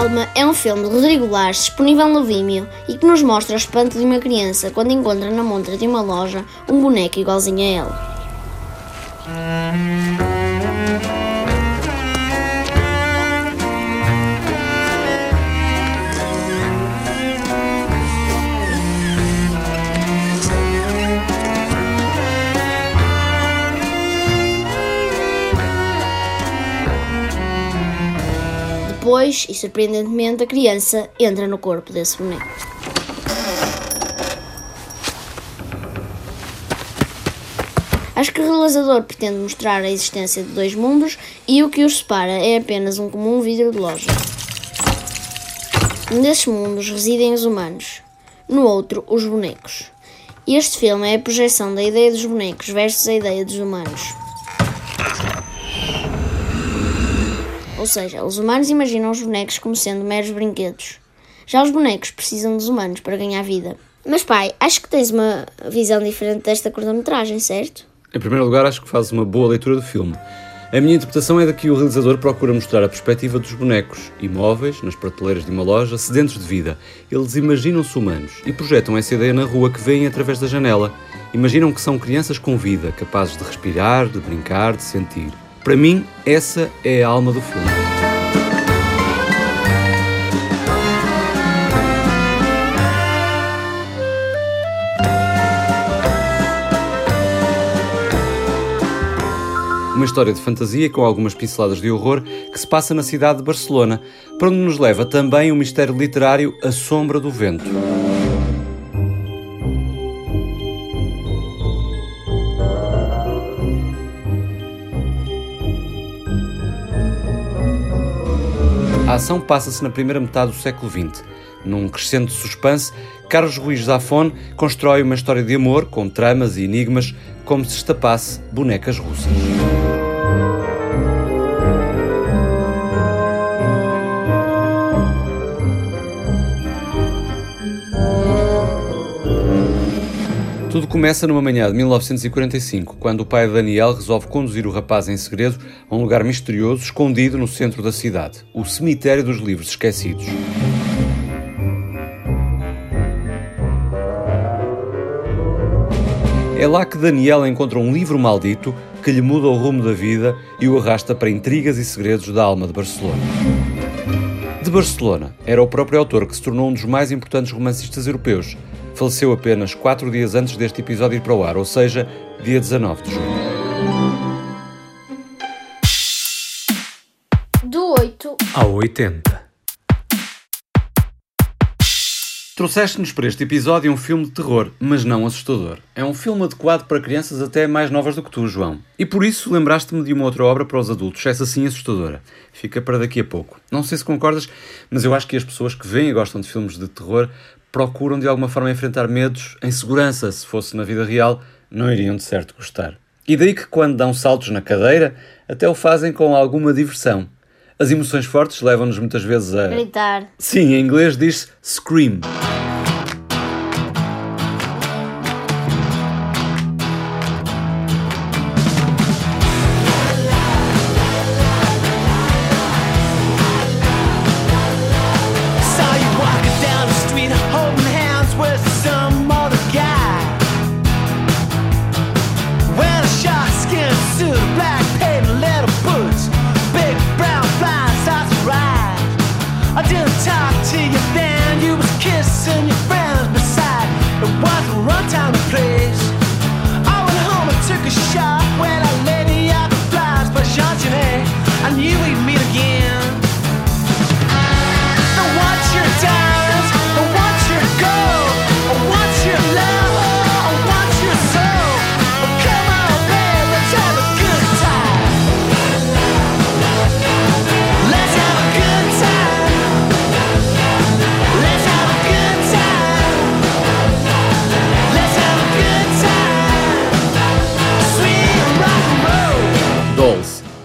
Alma é um filme de Rodrigo Lars disponível no Vimeo e que nos mostra o espanto de uma criança quando encontra na montra de uma loja um boneco igualzinho a ela. Depois, e surpreendentemente, a criança entra no corpo desse boneco. Acho que o realizador pretende mostrar a existência de dois mundos e o que os separa é apenas um comum vidro de loja. Um desses mundos residem os humanos, no outro, os bonecos. Este filme é a projeção da ideia dos bonecos versus a ideia dos humanos. Ou seja, os humanos imaginam os bonecos como sendo meros brinquedos. Já os bonecos precisam dos humanos para ganhar vida. Mas pai, acho que tens uma visão diferente desta curta-metragem, certo? Em primeiro lugar, acho que fazes uma boa leitura do filme. A minha interpretação é de que o realizador procura mostrar a perspectiva dos bonecos, imóveis, nas prateleiras de uma loja, sedentos de vida. Eles imaginam-se humanos e projetam essa ideia na rua que veem através da janela. Imaginam que são crianças com vida, capazes de respirar, de brincar, de sentir. Para mim, essa é a alma do filme. Uma história de fantasia com algumas pinceladas de horror que se passa na cidade de Barcelona, para onde nos leva também o mistério literário A Sombra do Vento. A ação passa-se na primeira metade do século XX. Num crescente suspense, Carlos Ruiz Zafón constrói uma história de amor com tramas e enigmas como se estapasse bonecas russas. Começa numa manhã de 1945, quando o pai de Daniel resolve conduzir o rapaz em segredo a um lugar misterioso escondido no centro da cidade, o Cemitério dos Livros Esquecidos. É lá que Daniel encontra um livro maldito que lhe muda o rumo da vida e o arrasta para intrigas e segredos da alma de Barcelona. De Barcelona, era o próprio autor que se tornou um dos mais importantes romancistas europeus, faleceu apenas quatro dias antes deste episódio ir para o ar, ou seja, dia 19 de junho. Do 8 ao 80. Trouxeste-nos para este episódio um filme de terror, mas não assustador. É um filme adequado para crianças até mais novas do que tu, João. E por isso lembraste-me de uma outra obra para os adultos, essa sim assustadora. Fica para daqui a pouco. Não sei se concordas, mas eu acho que as pessoas que veem e gostam de filmes de terror procuram de alguma forma enfrentar medos em segurança. Se fosse na vida real, não iriam de certo gostar. E daí que quando dão saltos na cadeira, até o fazem com alguma diversão. As emoções fortes levam-nos muitas vezes a. Gritar. Sim, em inglês diz scream.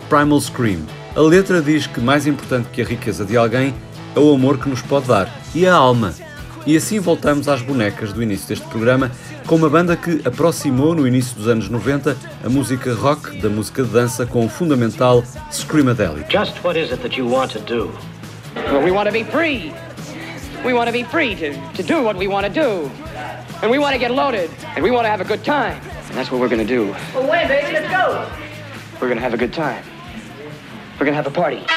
Primal Scream. A letra diz que mais importante que a riqueza de alguém é o amor que nos pode dar e a alma. E assim voltamos às bonecas do início deste programa, com uma banda que aproximou no início dos anos 90 a música rock da música de dança com o fundamental Screamadelic. Just what is it that you want to do? Well, we want to be free. We want to be free to, to do what we want to do. And we want to get loaded. And we want to have a good time. And that's what we're going to do. Well, when, baby? Let's go. We're going to have a good time. We're to have a party.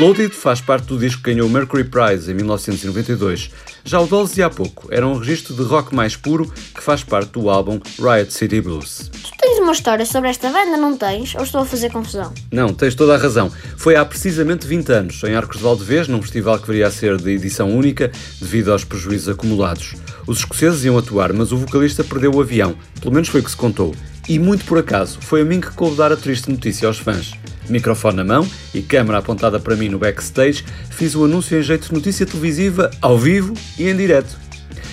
Loaded faz parte do disco que ganhou o Mercury Prize em 1992. Já o Dolls de há pouco era um registro de rock mais puro que faz parte do álbum Riot City Blues. Tu tens uma história sobre esta banda, não tens? Ou estou a fazer confusão? Não, tens toda a razão. Foi há precisamente 20 anos, em Arcos de Valdevez, num festival que viria a ser de edição única devido aos prejuízos acumulados. Os escoceses iam atuar, mas o vocalista perdeu o avião, pelo menos foi o que se contou. E muito por acaso, foi a mim que coube dar a triste notícia aos fãs microfone na mão e câmera apontada para mim no backstage, fiz o anúncio em jeito de notícia televisiva, ao vivo e em direto.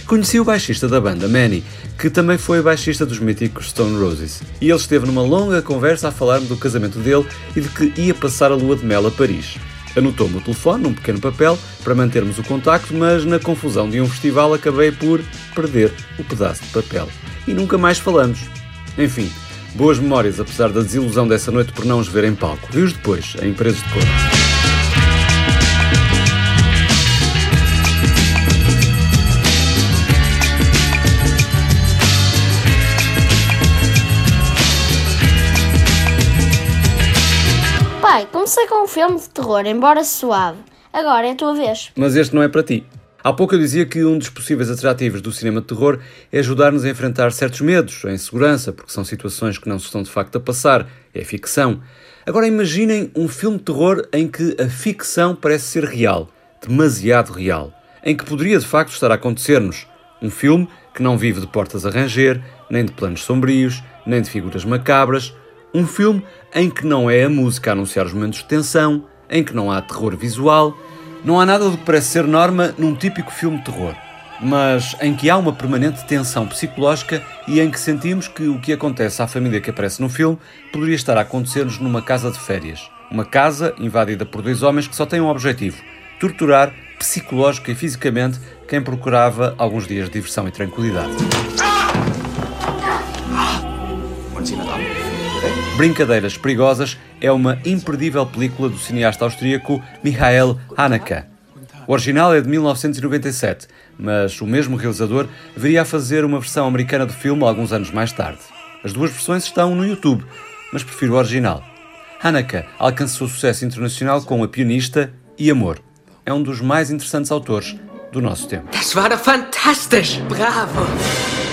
Conheci o baixista da banda, Manny, que também foi baixista dos míticos Stone Roses, e ele esteve numa longa conversa a falar-me do casamento dele e de que ia passar a lua de mel a Paris. Anotou-me o telefone num pequeno papel para mantermos o contacto, mas na confusão de um festival acabei por perder o pedaço de papel. E nunca mais falamos. Enfim, Boas memórias, apesar da desilusão dessa noite por não os ver em palco. Vi-os depois, em Presos de Cor. Pai, comecei com um filme de terror, embora suave. Agora é a tua vez. Mas este não é para ti. Há pouco eu dizia que um dos possíveis atrativos do cinema de terror é ajudar-nos a enfrentar certos medos, a insegurança, porque são situações que não se estão de facto a passar, é ficção. Agora imaginem um filme de terror em que a ficção parece ser real, demasiado real, em que poderia de facto estar a acontecer-nos. Um filme que não vive de portas a ranger, nem de planos sombrios, nem de figuras macabras. Um filme em que não é a música a anunciar os momentos de tensão, em que não há terror visual não há nada do que parece ser norma num típico filme de terror, mas em que há uma permanente tensão psicológica e em que sentimos que o que acontece à família que aparece no filme poderia estar a acontecer-nos numa casa de férias. Uma casa invadida por dois homens que só têm um objetivo: torturar psicológica e fisicamente quem procurava alguns dias de diversão e tranquilidade. Brincadeiras Perigosas é uma imperdível película do cineasta austríaco Michael Haneke. O original é de 1997, mas o mesmo realizador viria a fazer uma versão americana do filme alguns anos mais tarde. As duas versões estão no YouTube, mas prefiro o original. Haneke alcançou sucesso internacional com A Pianista e Amor. É um dos mais interessantes autores do nosso tempo. Das war fantastisch! Bravo!